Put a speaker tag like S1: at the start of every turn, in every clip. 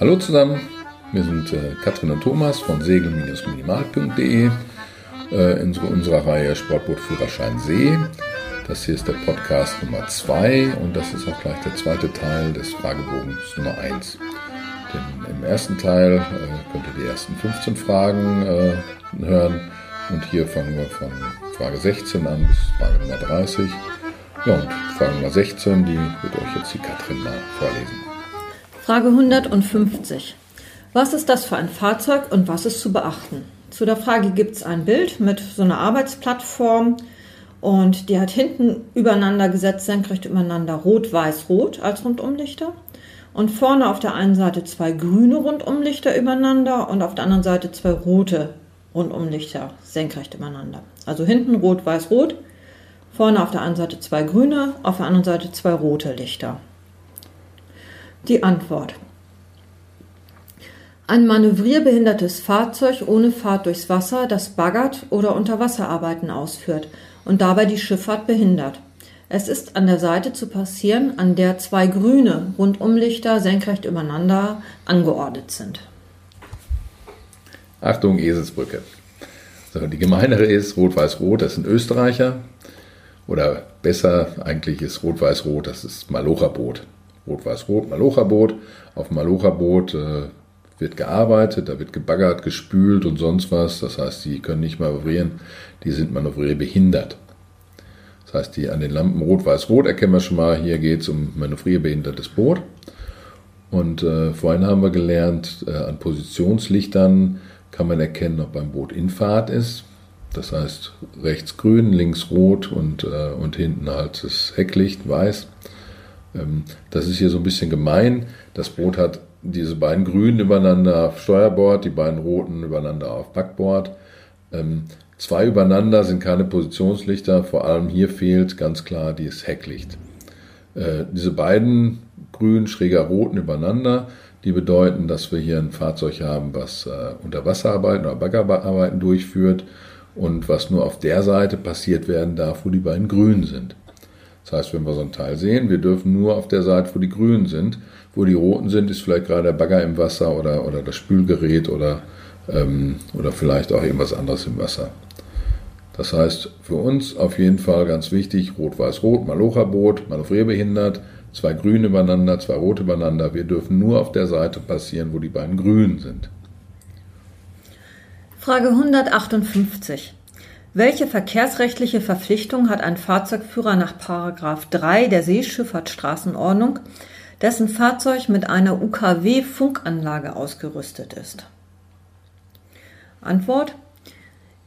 S1: Hallo zusammen, wir sind äh, Katrin und Thomas von segel-minimal.de äh, in unserer Reihe Sportbootführerschein See. Das hier ist der Podcast Nummer 2 und das ist auch gleich der zweite Teil des Fragebogens Nummer 1. Denn im ersten Teil äh, könnt ihr die ersten 15 Fragen äh, hören und hier fangen wir von Frage 16 an bis Frage Nummer 30. Ja, und Frage Nummer 16, die wird euch jetzt die Katrin mal vorlesen.
S2: Frage 150. Was ist das für ein Fahrzeug und was ist zu beachten? Zu der Frage gibt es ein Bild mit so einer Arbeitsplattform und die hat hinten übereinander gesetzt, senkrecht übereinander, rot, weiß, rot als Rundumlichter. Und vorne auf der einen Seite zwei grüne Rundumlichter übereinander und auf der anderen Seite zwei rote Rundumlichter senkrecht übereinander. Also hinten rot, weiß, rot. Vorne auf der einen Seite zwei grüne, auf der anderen Seite zwei rote Lichter. Die Antwort. Ein manövrierbehindertes Fahrzeug ohne Fahrt durchs Wasser, das baggert oder Unterwasserarbeiten ausführt und dabei die Schifffahrt behindert. Es ist an der Seite zu passieren, an der zwei grüne Rundumlichter senkrecht übereinander angeordnet sind.
S1: Achtung, Eselsbrücke. So, die gemeinere ist Rot-Weiß-Rot, das sind Österreicher. Oder besser eigentlich ist Rot-Weiß-Rot, das ist Malocha-Boot. Rot-Weiß-Rot, Malocha-Boot. Auf Malocha-Boot äh, wird gearbeitet, da wird gebaggert, gespült und sonst was. Das heißt, die können nicht manövrieren, die sind manövrierbehindert. Das heißt, die an den Lampen Rot-Weiß-Rot erkennen wir schon mal, hier geht es um manövrierbehindertes Boot. Und äh, vorhin haben wir gelernt, äh, an Positionslichtern kann man erkennen, ob ein Boot in Fahrt ist. Das heißt, rechts grün, links rot und, äh, und hinten halt das Hecklicht weiß. Ähm, das ist hier so ein bisschen gemein. Das Boot hat diese beiden grünen übereinander auf Steuerbord, die beiden roten übereinander auf Backbord. Ähm, zwei übereinander sind keine Positionslichter, vor allem hier fehlt ganz klar dieses Hecklicht. Äh, diese beiden grün, schräger roten übereinander, die bedeuten, dass wir hier ein Fahrzeug haben, was äh, Unterwasserarbeiten oder Baggerarbeiten durchführt und was nur auf der Seite passiert werden darf, wo die beiden grün sind. Das heißt, wenn wir so ein Teil sehen, wir dürfen nur auf der Seite, wo die grünen sind. Wo die roten sind, ist vielleicht gerade der Bagger im Wasser oder, oder das Spülgerät oder, ähm, oder vielleicht auch irgendwas anderes im Wasser. Das heißt, für uns auf jeden Fall ganz wichtig, Rot-Weiß-Rot, Malocha-Boot, manövrierbehindert, zwei grüne übereinander, zwei rote übereinander. Wir dürfen nur auf der Seite passieren, wo die beiden grünen sind.
S2: Frage 158. Welche verkehrsrechtliche Verpflichtung hat ein Fahrzeugführer nach 3 der Seeschifffahrtsstraßenordnung, dessen Fahrzeug mit einer UKW-Funkanlage ausgerüstet ist? Antwort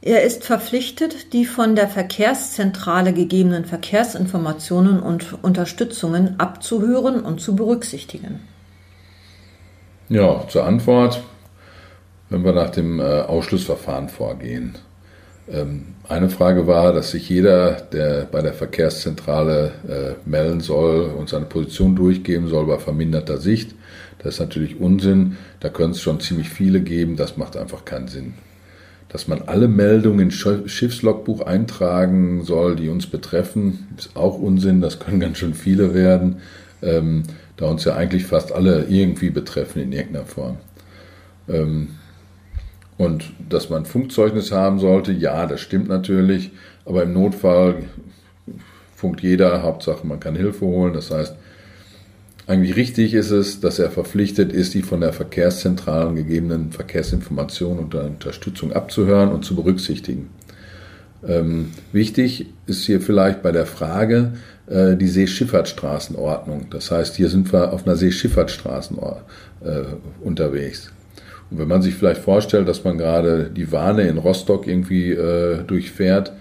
S2: er ist verpflichtet, die von der Verkehrszentrale gegebenen Verkehrsinformationen und Unterstützungen abzuhören und zu berücksichtigen.
S1: Ja, zur Antwort, wenn wir nach dem äh, Ausschlussverfahren vorgehen. Ähm, eine Frage war, dass sich jeder, der bei der Verkehrszentrale äh, melden soll und seine Position durchgeben soll bei verminderter Sicht. Das ist natürlich Unsinn. Da können es schon ziemlich viele geben. Das macht einfach keinen Sinn dass man alle Meldungen in Schiffslogbuch eintragen soll, die uns betreffen, ist auch Unsinn. Das können ganz schön viele werden, ähm, da uns ja eigentlich fast alle irgendwie betreffen in irgendeiner Form. Ähm, und dass man Funkzeugnis haben sollte, ja, das stimmt natürlich, aber im Notfall funkt jeder, Hauptsache man kann Hilfe holen. Das heißt, eigentlich richtig ist es, dass er verpflichtet ist, die von der Verkehrszentralen gegebenen Verkehrsinformationen und Unterstützung abzuhören und zu berücksichtigen. Ähm, wichtig ist hier vielleicht bei der Frage äh, die Seeschifffahrtsstraßenordnung. Das heißt, hier sind wir auf einer Seeschifffahrtsstraßen äh, unterwegs. Und wenn man sich vielleicht vorstellt, dass man gerade die Warne in Rostock irgendwie äh, durchfährt,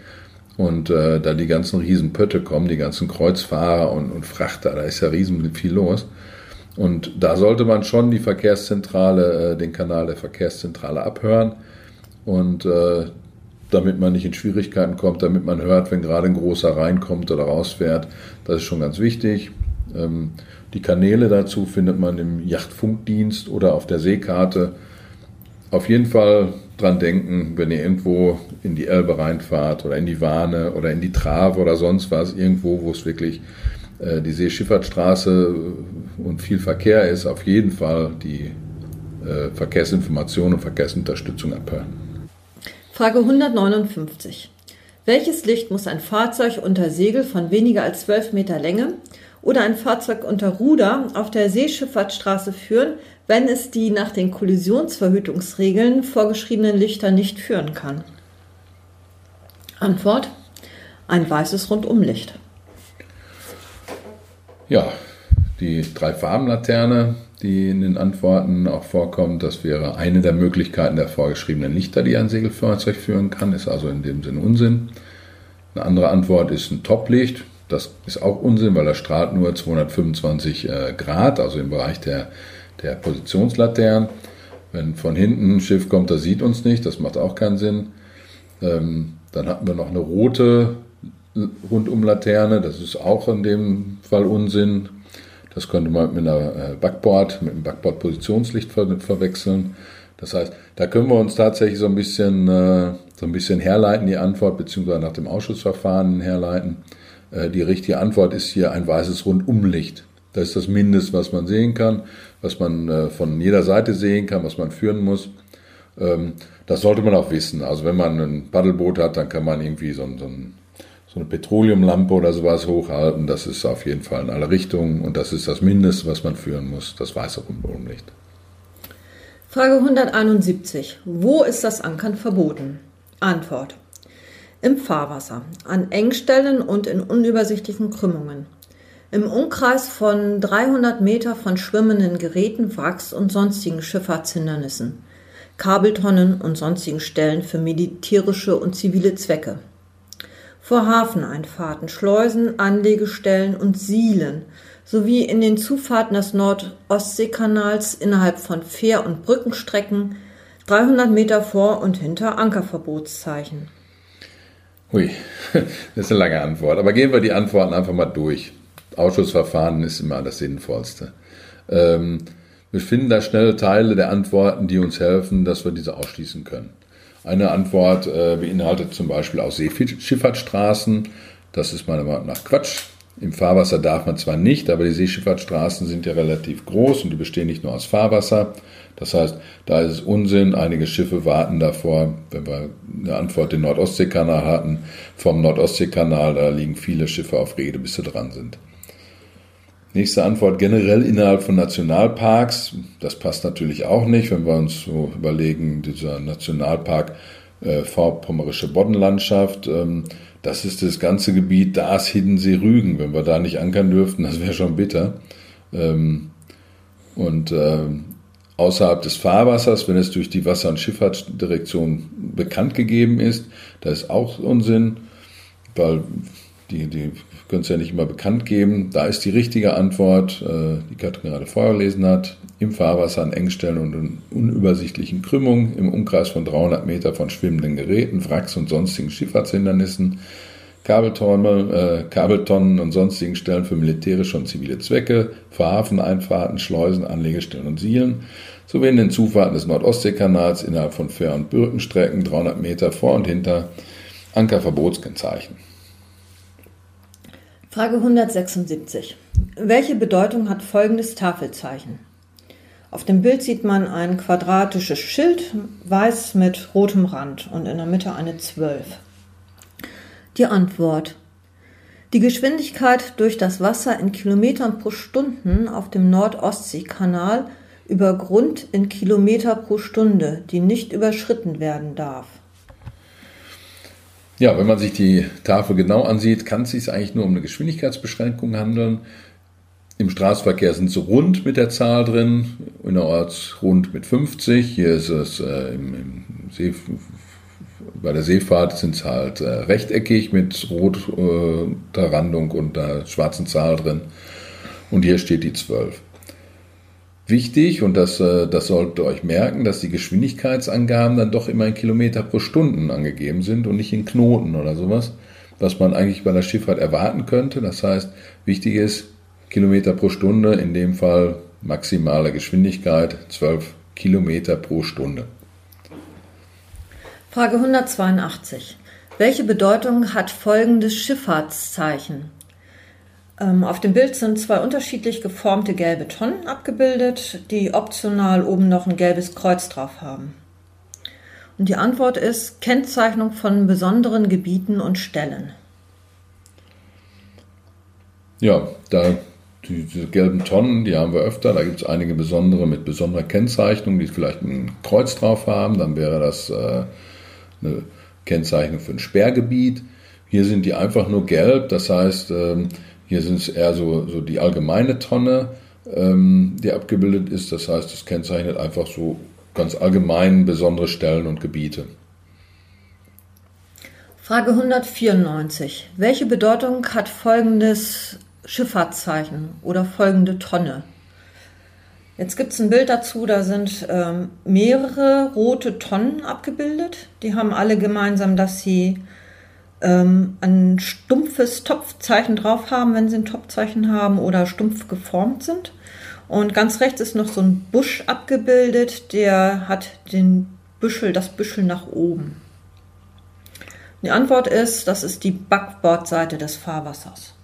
S1: und äh, da die ganzen Riesenpötte kommen, die ganzen Kreuzfahrer und, und Frachter, da ist ja riesen viel los. Und da sollte man schon die Verkehrszentrale, äh, den Kanal der Verkehrszentrale abhören und äh, damit man nicht in Schwierigkeiten kommt, damit man hört, wenn gerade ein großer reinkommt oder rausfährt. Das ist schon ganz wichtig. Ähm, die Kanäle dazu findet man im Yachtfunkdienst oder auf der Seekarte. Auf jeden Fall dran denken, wenn ihr irgendwo in die Elbe reinfahrt oder in die Warne oder in die Trave oder sonst was, irgendwo, wo es wirklich äh, die Seeschifffahrtsstraße und viel Verkehr ist, auf jeden Fall die äh, Verkehrsinformation und Verkehrsunterstützung abhören.
S2: Frage 159. Welches Licht muss ein Fahrzeug unter Segel von weniger als 12 Meter Länge oder ein Fahrzeug unter Ruder auf der Seeschifffahrtsstraße führen, wenn es die nach den Kollisionsverhütungsregeln vorgeschriebenen Lichter nicht führen kann? Antwort: Ein weißes Rundumlicht.
S1: Ja, die Drei-Farben-Laterne, die in den Antworten auch vorkommt, das wäre eine der Möglichkeiten der vorgeschriebenen Lichter, die ein Segelfahrzeug führen kann, ist also in dem Sinne Unsinn. Eine andere Antwort ist ein Toplicht. Das ist auch Unsinn, weil das strahlt nur 225 äh, Grad, also im Bereich der, der Positionslaternen. Wenn von hinten ein Schiff kommt, das sieht uns nicht, das macht auch keinen Sinn. Ähm, dann hatten wir noch eine rote Rundumlaterne, das ist auch in dem Fall Unsinn. Das könnte man mit einer äh, Backboard, mit einem Backboard-Positionslicht ver verwechseln. Das heißt, da können wir uns tatsächlich so ein bisschen, äh, so ein bisschen herleiten, die Antwort, beziehungsweise nach dem Ausschussverfahren herleiten. Äh, die richtige Antwort ist hier ein weißes Rundumlicht. Das ist das Mindest, was man sehen kann, was man von jeder Seite sehen kann, was man führen muss. Ähm, das sollte man auch wissen. Also wenn man ein Paddelboot hat, dann kann man irgendwie so, so ein so eine Petroleumlampe oder sowas hochhalten. Das ist auf jeden Fall in alle Richtungen und das ist das Mindeste, was man führen muss, das weiße Rundumlicht.
S2: Frage 171. Wo ist das Ankern verboten? Antwort. Im Fahrwasser, an Engstellen und in unübersichtlichen Krümmungen. Im Umkreis von 300 Meter von schwimmenden Geräten, Wracks und sonstigen Schifffahrtshindernissen, Kabeltonnen und sonstigen Stellen für militärische und zivile Zwecke vor Hafeneinfahrten, Schleusen, Anlegestellen und Sielen sowie in den Zufahrten des Nord-Ostsee-Kanals innerhalb von Fähr- und Brückenstrecken 300 Meter vor und hinter Ankerverbotszeichen.
S1: Hui, das ist eine lange Antwort. Aber gehen wir die Antworten einfach mal durch. Ausschussverfahren ist immer das Sinnvollste. Ähm, wir finden da schnelle Teile der Antworten, die uns helfen, dass wir diese ausschließen können. Eine Antwort äh, beinhaltet zum Beispiel auch Seeschifffahrtsstraßen. Das ist meiner Meinung nach Quatsch. Im Fahrwasser darf man zwar nicht, aber die Seeschifffahrtsstraßen sind ja relativ groß und die bestehen nicht nur aus Fahrwasser. Das heißt, da ist es Unsinn. Einige Schiffe warten davor, wenn wir eine Antwort den Nordostseekanal hatten, vom Nordostseekanal, da liegen viele Schiffe auf Rede, bis sie dran sind. Nächste Antwort generell innerhalb von Nationalparks. Das passt natürlich auch nicht, wenn wir uns so überlegen, dieser Nationalpark äh, Vorpommerische Boddenlandschaft, ähm, das ist das ganze Gebiet, da ist Hiddensee Rügen. Wenn wir da nicht ankern dürften, das wäre schon bitter. Ähm, und äh, außerhalb des Fahrwassers, wenn es durch die Wasser- und Schifffahrtsdirektion bekannt gegeben ist, da ist auch Unsinn, weil die, die können es ja nicht immer bekannt geben. Da ist die richtige Antwort, äh, die Katrin gerade vorgelesen hat, im Fahrwasser an Engstellen und in unübersichtlichen Krümmungen im Umkreis von 300 Meter von schwimmenden Geräten, Wracks und sonstigen Schifffahrtshindernissen, Kabeltonnen, äh, Kabeltonnen und sonstigen Stellen für militärische und zivile Zwecke, für Hafeneinfahrten, Schleusen, Anlegestellen und Sielen, sowie in den Zufahrten des Nordostseekanals innerhalb von Fähr- und Birkenstrecken 300 Meter vor und hinter Ankerverbotskennzeichen.
S2: Frage 176. Welche Bedeutung hat folgendes Tafelzeichen? Auf dem Bild sieht man ein quadratisches Schild, weiß mit rotem Rand und in der Mitte eine 12. Die Antwort. Die Geschwindigkeit durch das Wasser in Kilometern pro Stunde auf dem Nord-Ostsee-Kanal über Grund in Kilometer pro Stunde, die nicht überschritten werden darf.
S1: Ja, wenn man sich die Tafel genau ansieht, kann es sich eigentlich nur um eine Geschwindigkeitsbeschränkung handeln. Im Straßenverkehr sind sie rund mit der Zahl drin, innerorts rund mit 50. Hier ist es äh, im, im See, bei der Seefahrt sind es halt äh, rechteckig mit roter äh, Randung und einer schwarzen Zahl drin. Und hier steht die 12 wichtig und das, äh, das solltet ihr euch merken, dass die Geschwindigkeitsangaben dann doch immer in Kilometer pro Stunde angegeben sind und nicht in Knoten oder sowas, was man eigentlich bei der Schifffahrt erwarten könnte. Das heißt, wichtig ist Kilometer pro Stunde, in dem Fall maximale Geschwindigkeit 12 Kilometer pro Stunde.
S2: Frage 182. Welche Bedeutung hat folgendes Schifffahrtszeichen? Ähm, auf dem Bild sind zwei unterschiedlich geformte gelbe Tonnen abgebildet, die optional oben noch ein gelbes Kreuz drauf haben. Und die Antwort ist Kennzeichnung von besonderen Gebieten und Stellen.
S1: Ja, da diese gelben Tonnen, die haben wir öfter. Da gibt es einige besondere mit besonderer Kennzeichnung, die vielleicht ein Kreuz drauf haben. Dann wäre das äh, eine Kennzeichnung für ein Sperrgebiet. Hier sind die einfach nur gelb, das heißt, ähm, hier sind es eher so, so die allgemeine Tonne, ähm, die abgebildet ist. Das heißt, es kennzeichnet einfach so ganz allgemein besondere Stellen und Gebiete.
S2: Frage 194. Welche Bedeutung hat folgendes Schifffahrtszeichen oder folgende Tonne? Jetzt gibt es ein Bild dazu, da sind ähm, mehrere rote Tonnen abgebildet. Die haben alle gemeinsam, dass sie ähm, ein stumpfes Topfzeichen drauf haben, wenn sie ein Topfzeichen haben oder stumpf geformt sind. Und ganz rechts ist noch so ein Busch abgebildet, der hat den Büschel, das Büschel nach oben. Die Antwort ist, das ist die Backbordseite des Fahrwassers.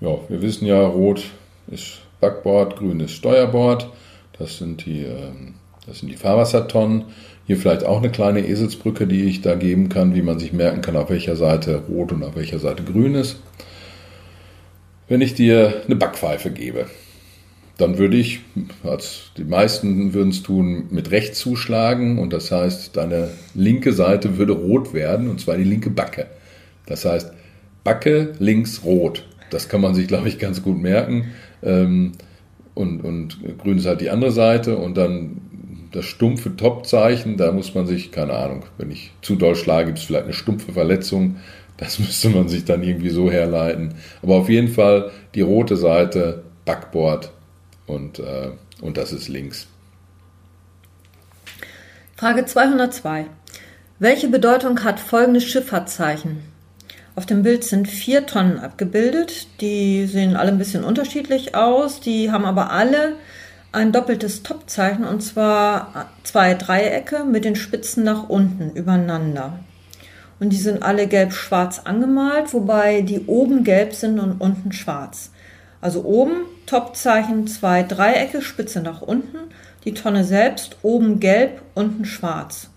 S1: Ja, wir wissen ja, rot ist Backbord, grün ist Steuerbord. Das sind die, ähm, das sind die Fahrwassertonnen. Hier vielleicht auch eine kleine Eselsbrücke, die ich da geben kann, wie man sich merken kann, auf welcher Seite rot und auf welcher Seite grün ist. Wenn ich dir eine Backpfeife gebe, dann würde ich, als die meisten würden es tun, mit rechts zuschlagen und das heißt, deine linke Seite würde rot werden und zwar die linke Backe. Das heißt, Backe links rot. Das kann man sich, glaube ich, ganz gut merken. Ähm, und, und grün ist halt die andere Seite und dann das stumpfe Topzeichen, da muss man sich, keine Ahnung, wenn ich zu doll schlage, gibt es vielleicht eine stumpfe Verletzung. Das müsste man sich dann irgendwie so herleiten. Aber auf jeden Fall die rote Seite, Backboard und, äh, und das ist links.
S2: Frage 202. Welche Bedeutung hat folgendes Schifffahrtszeichen? Auf dem Bild sind vier Tonnen abgebildet. Die sehen alle ein bisschen unterschiedlich aus. Die haben aber alle ein doppeltes Topzeichen und zwar zwei Dreiecke mit den Spitzen nach unten übereinander. Und die sind alle gelb-schwarz angemalt, wobei die oben gelb sind und unten schwarz. Also oben Topzeichen, zwei Dreiecke, Spitze nach unten, die Tonne selbst oben gelb, unten schwarz.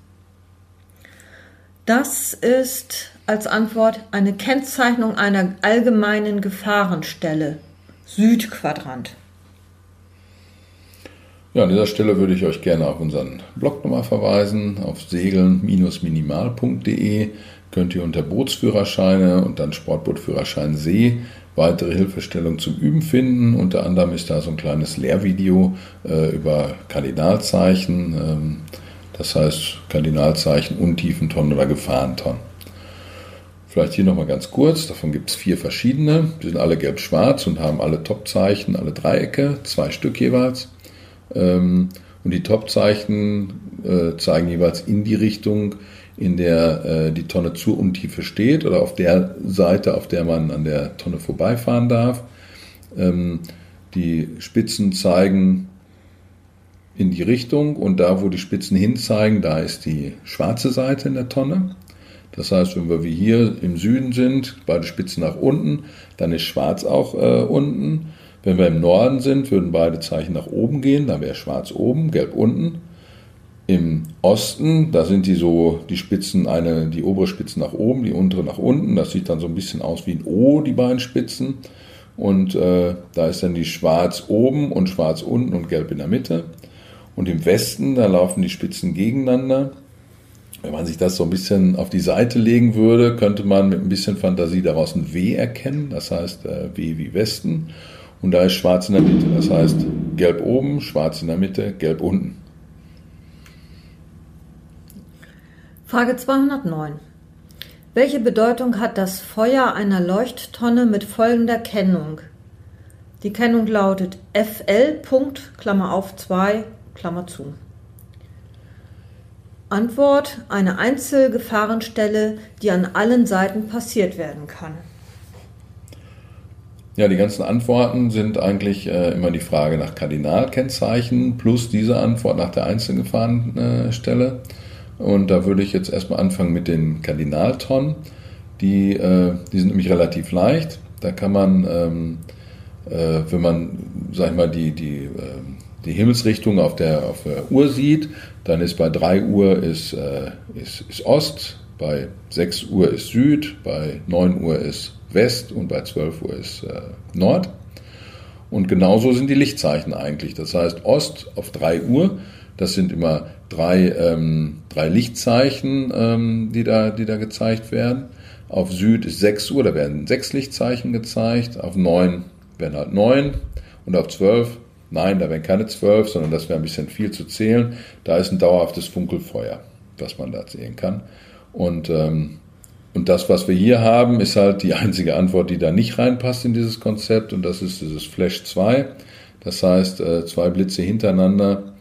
S2: Das ist als Antwort eine Kennzeichnung einer allgemeinen Gefahrenstelle, Südquadrant.
S1: Ja, an dieser Stelle würde ich euch gerne auf unseren Blog nochmal verweisen. Auf segeln-minimal.de könnt ihr unter Bootsführerscheine und dann Sportbootführerschein See weitere Hilfestellung zum Üben finden. Unter anderem ist da so ein kleines Lehrvideo äh, über Kardinalzeichen, ähm, das heißt Kardinalzeichen, Untiefentonnen oder Gefahrentonnen. Vielleicht hier nochmal ganz kurz, davon gibt es vier verschiedene. Die sind alle gelb-schwarz und haben alle Topzeichen, alle Dreiecke, zwei Stück jeweils. Ähm, und die Topzeichen äh, zeigen jeweils in die Richtung, in der äh, die Tonne zur Untiefe steht oder auf der Seite, auf der man an der Tonne vorbeifahren darf. Ähm, die Spitzen zeigen in die Richtung und da, wo die Spitzen hinzeigen, da ist die schwarze Seite in der Tonne. Das heißt, wenn wir wie hier im Süden sind, beide Spitzen nach unten, dann ist schwarz auch äh, unten. Wenn wir im Norden sind, würden beide Zeichen nach oben gehen, dann wäre schwarz oben, gelb unten. Im Osten, da sind die so, die Spitzen, eine, die obere Spitze nach oben, die untere nach unten. Das sieht dann so ein bisschen aus wie ein O, die beiden Spitzen. Und äh, da ist dann die schwarz oben und schwarz unten und gelb in der Mitte. Und im Westen, da laufen die Spitzen gegeneinander. Wenn man sich das so ein bisschen auf die Seite legen würde, könnte man mit ein bisschen Fantasie daraus ein W erkennen. Das heißt äh, W wie Westen. Und da ist schwarz in der Mitte. Das heißt, gelb oben, schwarz in der Mitte, gelb unten.
S2: Frage 209. Welche Bedeutung hat das Feuer einer Leuchttonne mit folgender Kennung? Die Kennung lautet FL. Klammer auf 2, Klammer zu. Antwort: Eine Einzelgefahrenstelle, die an allen Seiten passiert werden kann.
S1: Ja, die ganzen Antworten sind eigentlich äh, immer die Frage nach Kardinalkennzeichen plus diese Antwort nach der Einzelgefahrenstelle. Und da würde ich jetzt erstmal anfangen mit den Kardinaltonnen. Die, äh, die sind nämlich relativ leicht. Da kann man, ähm, äh, wenn man, sag ich mal, die, die, äh, die Himmelsrichtung auf der, auf der Uhr sieht, dann ist bei 3 Uhr ist, äh, ist, ist Ost, bei 6 Uhr ist Süd, bei 9 Uhr ist West und bei 12 Uhr ist äh, Nord. Und genauso sind die Lichtzeichen eigentlich. Das heißt, Ost auf 3 Uhr, das sind immer drei, ähm, drei Lichtzeichen, ähm, die, da, die da gezeigt werden. Auf Süd ist 6 Uhr, da werden sechs Lichtzeichen gezeigt. Auf 9 werden halt 9. Und auf 12, nein, da werden keine 12, sondern das wäre ein bisschen viel zu zählen. Da ist ein dauerhaftes Funkelfeuer, was man da sehen kann. Und, ähm, und das, was wir hier haben, ist halt die einzige Antwort, die da nicht reinpasst in dieses Konzept. Und das ist dieses Flash 2. Das heißt, äh, zwei Blitze hintereinander.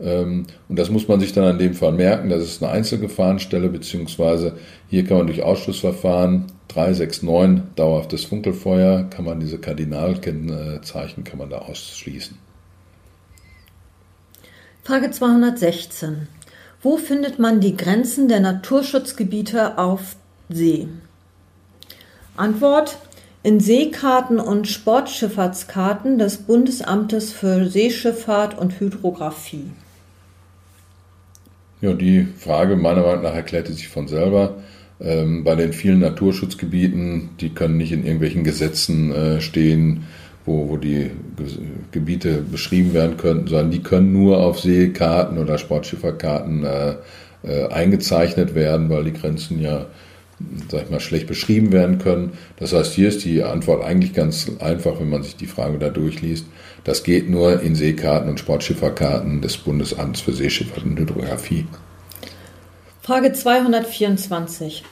S1: Ähm, und das muss man sich dann in dem Fall merken. Das ist eine Einzelgefahrenstelle, beziehungsweise hier kann man durch Ausschlussverfahren 369 dauerhaftes Funkelfeuer, kann man diese Kardinalkennzeichen kann man da ausschließen.
S2: Frage 216. Wo findet man die Grenzen der Naturschutzgebiete auf See? Antwort in Seekarten und Sportschifffahrtskarten des Bundesamtes für Seeschifffahrt und Hydrographie.
S1: Ja, die Frage meiner Meinung nach erklärte sich von selber. Ähm, bei den vielen Naturschutzgebieten, die können nicht in irgendwelchen Gesetzen äh, stehen, wo, wo die Gebiete beschrieben werden könnten, sondern die können nur auf Seekarten oder Sportschifferkarten äh, äh, eingezeichnet werden, weil die Grenzen ja, sag ich mal, schlecht beschrieben werden können. Das heißt, hier ist die Antwort eigentlich ganz einfach, wenn man sich die Frage da durchliest. Das geht nur in Seekarten und Sportschifferkarten des Bundesamts für Seeschifffahrt und Hydrographie.
S2: Frage 224.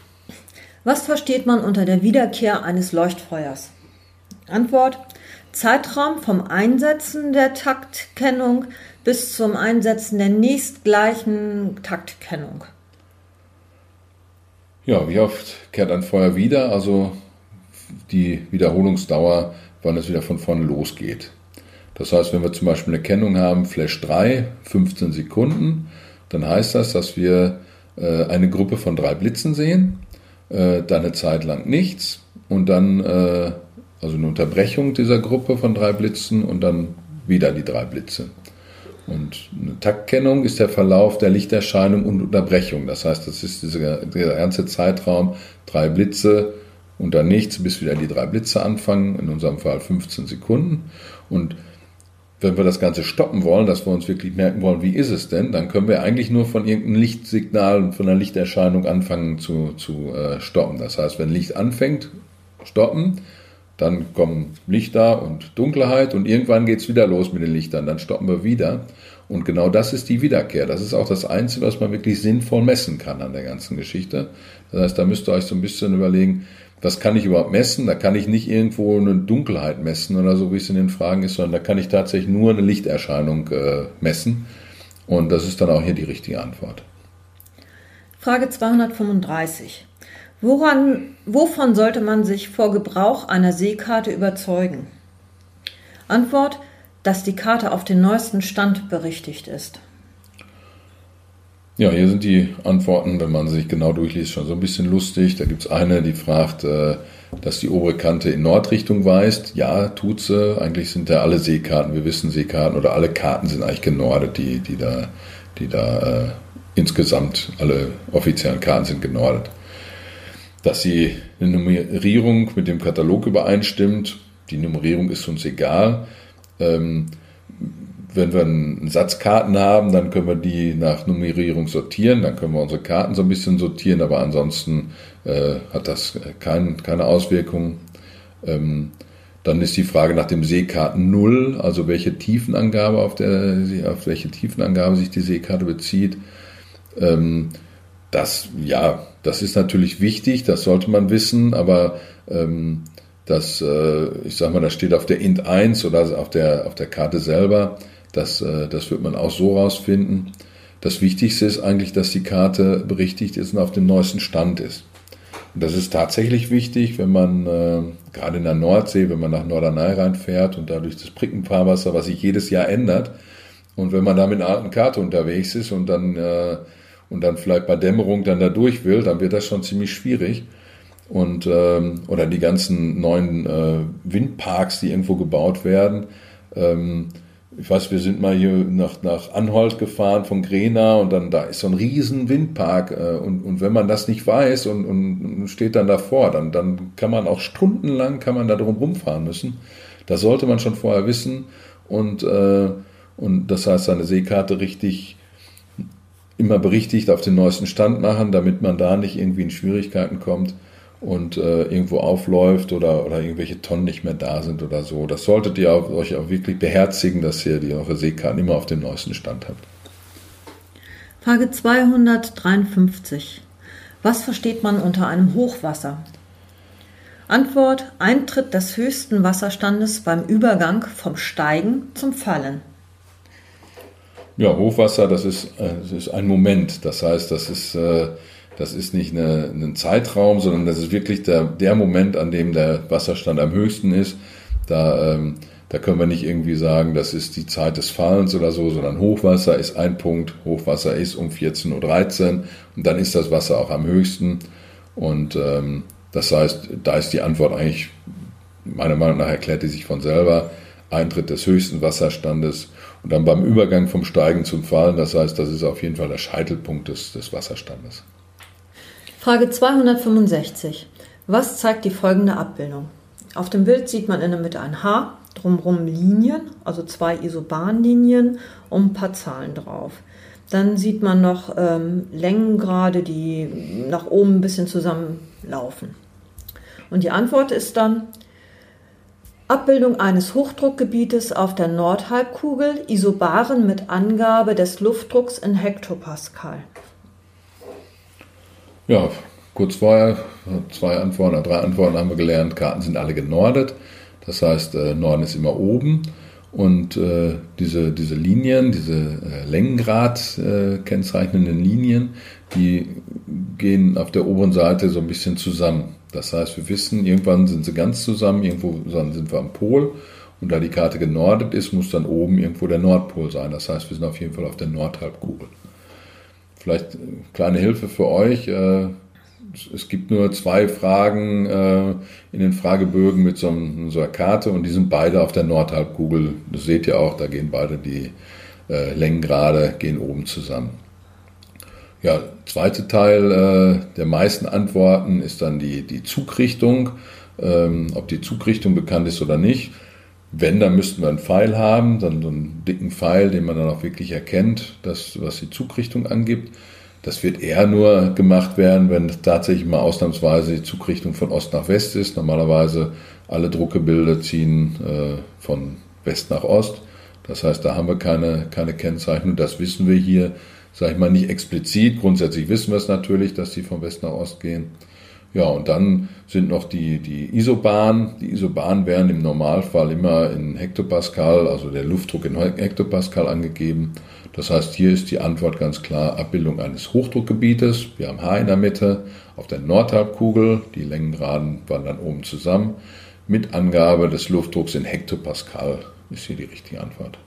S2: Was versteht man unter der Wiederkehr eines Leuchtfeuers? Antwort Zeitraum vom Einsetzen der Taktkennung bis zum Einsetzen der nächstgleichen Taktkennung.
S1: Ja, wie oft kehrt ein Feuer wieder? Also die Wiederholungsdauer, wann es wieder von vorne losgeht. Das heißt, wenn wir zum Beispiel eine Kennung haben, Flash 3, 15 Sekunden, dann heißt das, dass wir äh, eine Gruppe von drei Blitzen sehen, äh, dann eine Zeit lang nichts und dann äh, also eine Unterbrechung dieser Gruppe von drei Blitzen und dann wieder die drei Blitze. Und eine Taktkennung ist der Verlauf der Lichterscheinung und Unterbrechung. Das heißt, das ist dieser, dieser ganze Zeitraum, drei Blitze und dann nichts, bis wieder die drei Blitze anfangen, in unserem Fall 15 Sekunden. Und wenn wir das Ganze stoppen wollen, dass wir uns wirklich merken wollen, wie ist es denn, dann können wir eigentlich nur von irgendeinem Lichtsignal, von einer Lichterscheinung anfangen zu, zu äh, stoppen. Das heißt, wenn Licht anfängt, stoppen, dann kommen Lichter und Dunkelheit und irgendwann geht es wieder los mit den Lichtern. Dann stoppen wir wieder. Und genau das ist die Wiederkehr. Das ist auch das Einzige, was man wirklich sinnvoll messen kann an der ganzen Geschichte. Das heißt, da müsst ihr euch so ein bisschen überlegen, was kann ich überhaupt messen? Da kann ich nicht irgendwo eine Dunkelheit messen oder so, wie es in den Fragen ist, sondern da kann ich tatsächlich nur eine Lichterscheinung äh, messen. Und das ist dann auch hier die richtige Antwort.
S2: Frage 235. Woran, wovon sollte man sich vor Gebrauch einer Seekarte überzeugen? Antwort, dass die Karte auf den neuesten Stand berichtigt ist.
S1: Ja, hier sind die Antworten, wenn man sich genau durchliest, schon so ein bisschen lustig. Da gibt es eine, die fragt, äh, dass die obere Kante in Nordrichtung weist. Ja, tut sie. Eigentlich sind ja alle Seekarten, wir wissen Seekarten oder alle Karten sind eigentlich genordet, die, die da, die da äh, insgesamt alle offiziellen Karten sind genordet dass eine Nummerierung mit dem Katalog übereinstimmt. Die Nummerierung ist uns egal. Ähm, wenn wir einen Satz Karten haben, dann können wir die nach Nummerierung sortieren, dann können wir unsere Karten so ein bisschen sortieren, aber ansonsten äh, hat das kein, keine Auswirkung. Ähm, dann ist die Frage nach dem Seekarten Null, also welche Tiefenangabe auf, der, auf welche Tiefenangabe sich die Seekarte bezieht. Ähm, das, ja, das ist natürlich wichtig, das sollte man wissen, aber ähm, das, äh, ich sag mal, das steht auf der Int 1 oder auf der, auf der Karte selber. Das, äh, das wird man auch so rausfinden. Das Wichtigste ist eigentlich, dass die Karte berichtigt ist und auf dem neuesten Stand ist. Und das ist tatsächlich wichtig, wenn man äh, gerade in der Nordsee, wenn man nach Norderney reinfährt und dadurch das Brickenfahrwasser, was sich jedes Jahr ändert, und wenn man da mit einer alten Karte unterwegs ist und dann äh, und dann vielleicht bei Dämmerung dann da durch will, dann wird das schon ziemlich schwierig. und ähm, oder die ganzen neuen äh, Windparks, die irgendwo gebaut werden. Ähm, ich weiß, wir sind mal hier nach, nach Anholt gefahren von Grena und dann da ist so ein riesen Windpark äh, und, und wenn man das nicht weiß und, und, steht dann davor, dann, dann kann man auch stundenlang kann man da drum rumfahren müssen. Das sollte man schon vorher wissen und, äh, und das heißt, seine Seekarte richtig immer berichtigt auf den neuesten Stand machen, damit man da nicht irgendwie in Schwierigkeiten kommt und äh, irgendwo aufläuft oder, oder irgendwelche Tonnen nicht mehr da sind oder so. Das solltet ihr auch, euch auch wirklich beherzigen, dass ihr die eure Seekarten immer auf dem neuesten Stand habt.
S2: Frage 253. Was versteht man unter einem Hochwasser? Antwort: Eintritt des höchsten Wasserstandes beim Übergang vom Steigen zum Fallen.
S1: Ja, Hochwasser, das ist, äh, das ist ein Moment. Das heißt, das ist äh, das ist nicht eine, ein Zeitraum, sondern das ist wirklich der, der Moment, an dem der Wasserstand am höchsten ist. Da, ähm, da können wir nicht irgendwie sagen, das ist die Zeit des Fallens oder so, sondern Hochwasser ist ein Punkt. Hochwasser ist um 14.13 Uhr und dann ist das Wasser auch am höchsten. Und ähm, das heißt, da ist die Antwort eigentlich, meiner Meinung nach erklärt die sich von selber. Eintritt des höchsten Wasserstandes und dann beim Übergang vom Steigen zum Fallen. Das heißt, das ist auf jeden Fall der Scheitelpunkt des, des Wasserstandes.
S2: Frage 265. Was zeigt die folgende Abbildung? Auf dem Bild sieht man in der Mitte ein H, drumherum Linien, also zwei Isobahnlinien und ein paar Zahlen drauf. Dann sieht man noch ähm, Längengrade, die nach oben ein bisschen zusammenlaufen. Und die Antwort ist dann Abbildung eines Hochdruckgebietes auf der Nordhalbkugel, Isobaren mit Angabe des Luftdrucks in Hektopascal.
S1: Ja, kurz vorher, zwei Antworten, drei Antworten haben wir gelernt, Karten sind alle genordet. Das heißt, äh, Norden ist immer oben. Und äh, diese, diese Linien, diese äh, Längengrad äh, kennzeichnenden Linien, die gehen auf der oberen Seite so ein bisschen zusammen. Das heißt, wir wissen, irgendwann sind sie ganz zusammen, irgendwo sind wir am Pol. Und da die Karte genordet ist, muss dann oben irgendwo der Nordpol sein. Das heißt, wir sind auf jeden Fall auf der Nordhalbkugel. Vielleicht kleine Hilfe für euch. Äh, es gibt nur zwei Fragen äh, in den Fragebögen mit so, einer Karte und die sind beide auf der Nordhalbkugel. Das seht ihr auch, da gehen beide die äh, Längengrade gehen oben zusammen. Ja, zweite Teil der meisten Antworten ist dann die, die Zugrichtung, ähm, ob die Zugrichtung bekannt ist oder nicht. Wenn, dann müssten wir einen Pfeil haben, dann so einen dicken Pfeil, den man dann auch wirklich erkennt, das, was die Zugrichtung angibt. Das wird eher nur gemacht werden, wenn tatsächlich mal ausnahmsweise die Zugrichtung von Ost nach West ist. Normalerweise alle Druckebilder ziehen äh, von West nach Ost. Das heißt, da haben wir keine, keine Kennzeichnung. Das wissen wir hier, sage ich mal, nicht explizit. Grundsätzlich wissen wir es natürlich, dass die von West nach Ost gehen. Ja, und dann sind noch die, die Isobahn. Die Isobahn werden im Normalfall immer in Hektopascal, also der Luftdruck in Hektopascal angegeben. Das heißt, hier ist die Antwort ganz klar Abbildung eines Hochdruckgebietes. Wir haben H in der Mitte auf der Nordhalbkugel. Die Längengraden wandern oben zusammen. Mit Angabe des Luftdrucks in Hektopascal ist hier die richtige Antwort.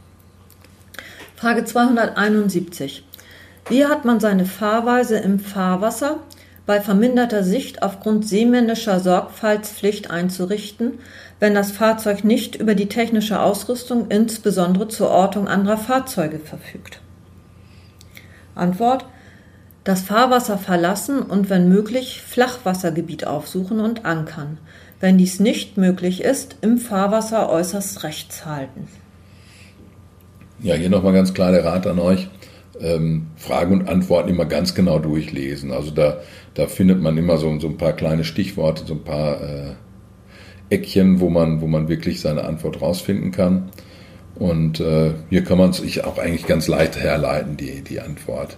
S2: Frage 271. Wie hat man seine Fahrweise im Fahrwasser bei verminderter Sicht aufgrund seemännischer Sorgfaltspflicht einzurichten, wenn das Fahrzeug nicht über die technische Ausrüstung, insbesondere zur Ortung anderer Fahrzeuge, verfügt. Antwort das Fahrwasser verlassen und wenn möglich Flachwassergebiet aufsuchen und ankern. Wenn dies nicht möglich ist, im Fahrwasser äußerst rechts halten.
S1: Ja, hier nochmal ganz klar der Rat an euch. Ähm, Fragen und Antworten immer ganz genau durchlesen. Also da da findet man immer so, so ein paar kleine Stichworte, so ein paar äh, Eckchen, wo man, wo man wirklich seine Antwort rausfinden kann. Und äh, hier kann man sich auch eigentlich ganz leicht herleiten, die, die Antwort.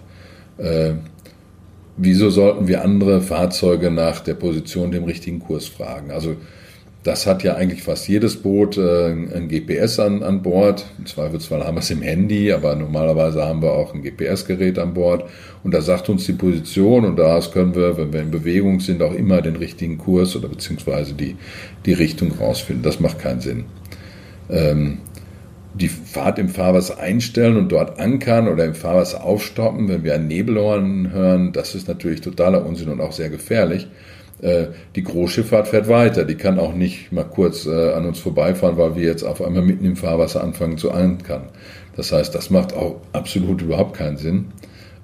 S1: Äh, wieso sollten wir andere Fahrzeuge nach der Position dem richtigen Kurs fragen? Also das hat ja eigentlich fast jedes Boot äh, ein GPS an, an Bord. Im Zweifelsfall haben wir es im Handy, aber normalerweise haben wir auch ein GPS-Gerät an Bord. Und da sagt uns die Position und daraus können wir, wenn wir in Bewegung sind, auch immer den richtigen Kurs oder beziehungsweise die, die Richtung rausfinden. Das macht keinen Sinn. Ähm, die Fahrt im Fahrwasser einstellen und dort ankern oder im Fahrwasser aufstoppen, wenn wir ein Nebelhorn hören, das ist natürlich totaler Unsinn und auch sehr gefährlich. Äh, die Großschifffahrt fährt weiter. Die kann auch nicht mal kurz äh, an uns vorbeifahren, weil wir jetzt auf einmal mitten im Fahrwasser anfangen zu ankern. Das heißt, das macht auch absolut überhaupt keinen Sinn.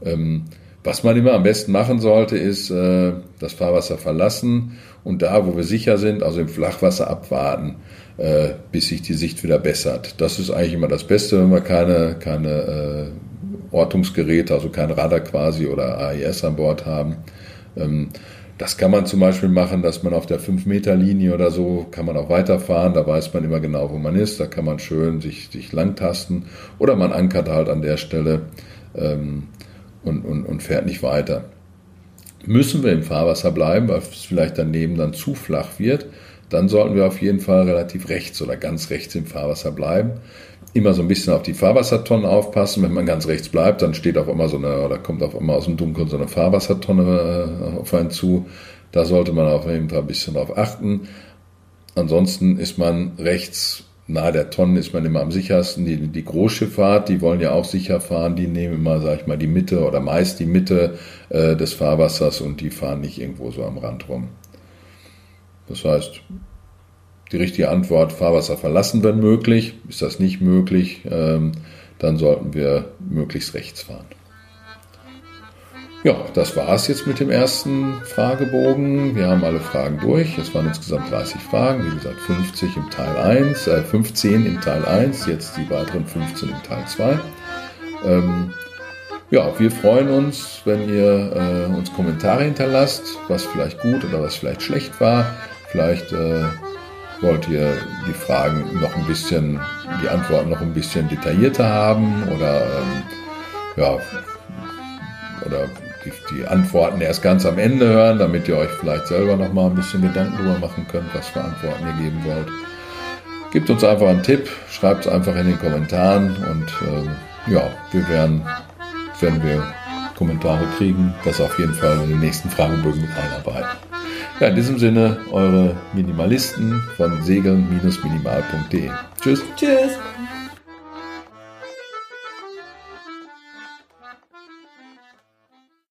S1: Ähm, was man immer am besten machen sollte, ist äh, das Fahrwasser verlassen und da, wo wir sicher sind, also im Flachwasser abwarten, äh, bis sich die Sicht wieder bessert. Das ist eigentlich immer das Beste, wenn wir keine, keine äh, Ortungsgeräte, also kein Radar quasi oder AIS an Bord haben. Ähm, das kann man zum Beispiel machen, dass man auf der 5-Meter-Linie oder so kann man auch weiterfahren. Da weiß man immer genau, wo man ist. Da kann man schön sich, sich langtasten. Oder man ankert halt an der Stelle ähm, und, und, und fährt nicht weiter. Müssen wir im Fahrwasser bleiben, weil es vielleicht daneben dann zu flach wird, dann sollten wir auf jeden Fall relativ rechts oder ganz rechts im Fahrwasser bleiben. Immer so ein bisschen auf die Fahrwassertonnen aufpassen. Wenn man ganz rechts bleibt, dann steht auf immer so eine, oder kommt auf einmal aus dem Dunkeln so eine Fahrwassertonne äh, auf einen zu. Da sollte man auf jeden Fall ein bisschen drauf achten. Ansonsten ist man rechts nahe der Tonnen ist man immer am sichersten. Die, die Großschifffahrt, die wollen ja auch sicher fahren, die nehmen immer, sag ich mal, die Mitte oder meist die Mitte äh, des Fahrwassers und die fahren nicht irgendwo so am Rand rum. Das heißt, die richtige Antwort, Fahrwasser verlassen, wenn möglich. Ist das nicht möglich, ähm, dann sollten wir möglichst rechts fahren. Ja, das war es jetzt mit dem ersten Fragebogen. Wir haben alle Fragen durch. Es waren insgesamt 30 Fragen, wie gesagt 50 im Teil 1, äh, 15 im Teil 1, jetzt die weiteren 15 im Teil 2. Ähm, ja, wir freuen uns, wenn ihr äh, uns Kommentare hinterlasst, was vielleicht gut oder was vielleicht schlecht war. Vielleicht äh, wollt ihr die Fragen noch ein bisschen, die Antworten noch ein bisschen detaillierter haben oder ähm, ja, oder die, die, Antworten erst ganz am Ende hören, damit ihr euch vielleicht selber noch mal ein bisschen Gedanken darüber machen könnt, was für Antworten ihr geben wollt. Gebt uns einfach einen Tipp, schreibt es einfach in den Kommentaren und ähm, ja, wir werden, wenn wir Kommentare kriegen, das auf jeden Fall in den nächsten Fragebögen mit einarbeiten. Ja, in diesem Sinne, eure Minimalisten von segeln-minimal.de. Tschüss.
S2: Tschüss.